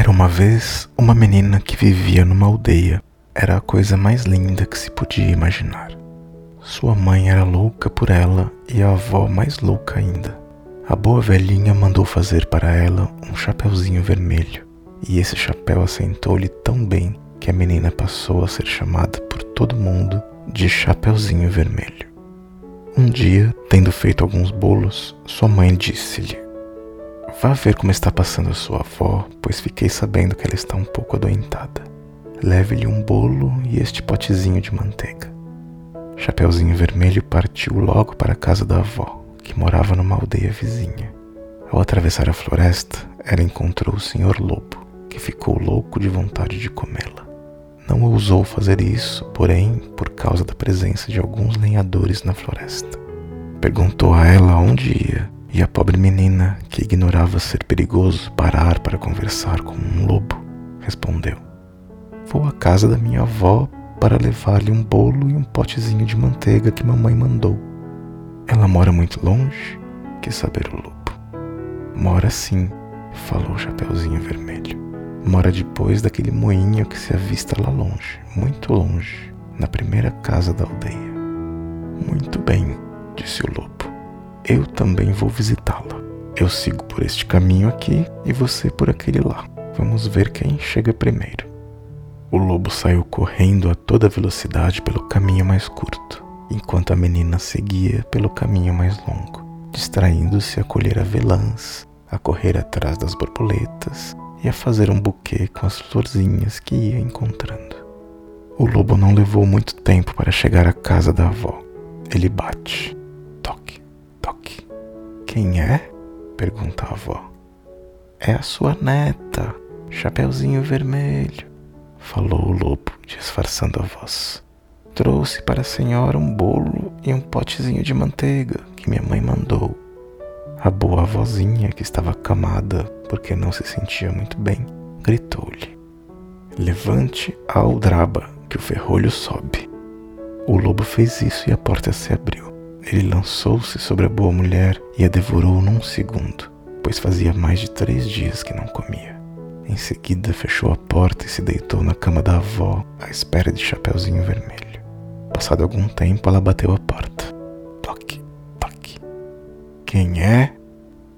Era uma vez uma menina que vivia numa aldeia. Era a coisa mais linda que se podia imaginar. Sua mãe era louca por ela e a avó mais louca ainda. A boa velhinha mandou fazer para ela um chapeuzinho vermelho, e esse chapéu assentou-lhe tão bem que a menina passou a ser chamada por todo mundo de Chapeuzinho Vermelho. Um dia, tendo feito alguns bolos, sua mãe disse-lhe: Vá ver como está passando sua avó, pois fiquei sabendo que ela está um pouco adoentada. Leve-lhe um bolo e este potezinho de manteiga. Chapeuzinho Vermelho partiu logo para a casa da avó, que morava numa aldeia vizinha. Ao atravessar a floresta, ela encontrou o Senhor Lobo, que ficou louco de vontade de comê-la. Não ousou fazer isso, porém, por causa da presença de alguns lenhadores na floresta. Perguntou a ela onde ia e a pobre menina, que ignorava ser perigoso parar para conversar com um lobo, respondeu: Vou à casa da minha avó para levar-lhe um bolo e um potezinho de manteiga que mamãe mandou. Ela mora muito longe? Quis saber o lobo. Mora sim, falou o Chapeuzinho Vermelho. Mora depois daquele moinho que se avista lá longe, muito longe, na primeira casa da aldeia. Muito bem, disse o lobo eu também vou visitá-la. Eu sigo por este caminho aqui e você por aquele lá. Vamos ver quem chega primeiro. O lobo saiu correndo a toda velocidade pelo caminho mais curto, enquanto a menina seguia pelo caminho mais longo, distraindo-se a colher avelãs, a correr atrás das borboletas e a fazer um buquê com as florzinhas que ia encontrando. O lobo não levou muito tempo para chegar à casa da avó. Ele bate. Quem é? pergunta a avó. É a sua neta, Chapeuzinho Vermelho, falou o lobo, disfarçando a voz. Trouxe para a senhora um bolo e um potezinho de manteiga que minha mãe mandou. A boa avózinha, que estava acamada porque não se sentia muito bem, gritou-lhe: Levante a aldraba, que o ferrolho sobe. O lobo fez isso e a porta se abriu. Ele lançou-se sobre a boa mulher e a devorou num segundo, pois fazia mais de três dias que não comia. Em seguida, fechou a porta e se deitou na cama da avó, à espera de Chapeuzinho Vermelho. Passado algum tempo, ela bateu a porta. Toque, toque. Quem é?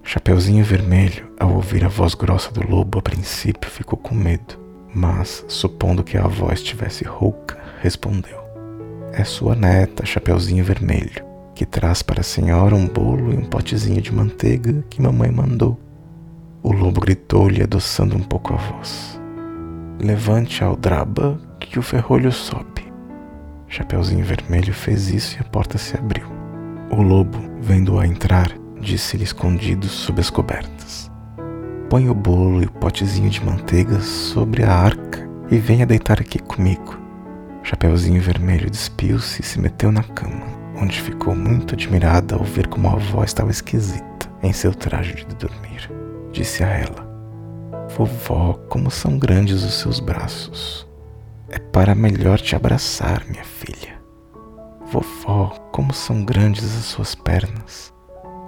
Chapeuzinho Vermelho, ao ouvir a voz grossa do lobo, a princípio ficou com medo, mas, supondo que a avó estivesse rouca, respondeu: É sua neta, Chapeuzinho Vermelho que traz para a senhora um bolo e um potezinho de manteiga que mamãe mandou. O lobo gritou-lhe, adoçando um pouco a voz. Levante a aldraba que o ferrolho sobe. Chapeuzinho Vermelho fez isso e a porta se abriu. O lobo, vendo-a entrar, disse-lhe escondido sob as cobertas: Põe o bolo e o potezinho de manteiga sobre a arca e venha deitar aqui comigo. Chapeuzinho Vermelho despiu-se e se meteu na cama onde ficou muito admirada ao ver como a avó estava esquisita em seu traje de dormir. Disse a ela: Vovó, como são grandes os seus braços. É para melhor te abraçar, minha filha. Vovó, como são grandes as suas pernas.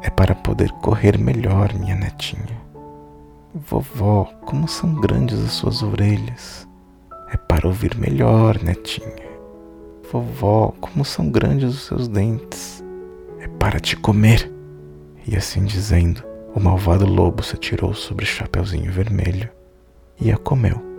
É para poder correr melhor, minha netinha. Vovó, como são grandes as suas orelhas. É para ouvir melhor, netinha. Vovó, como são grandes os seus dentes. É para te comer. E assim dizendo, o malvado lobo se atirou sobre o Chapeuzinho Vermelho e a comeu.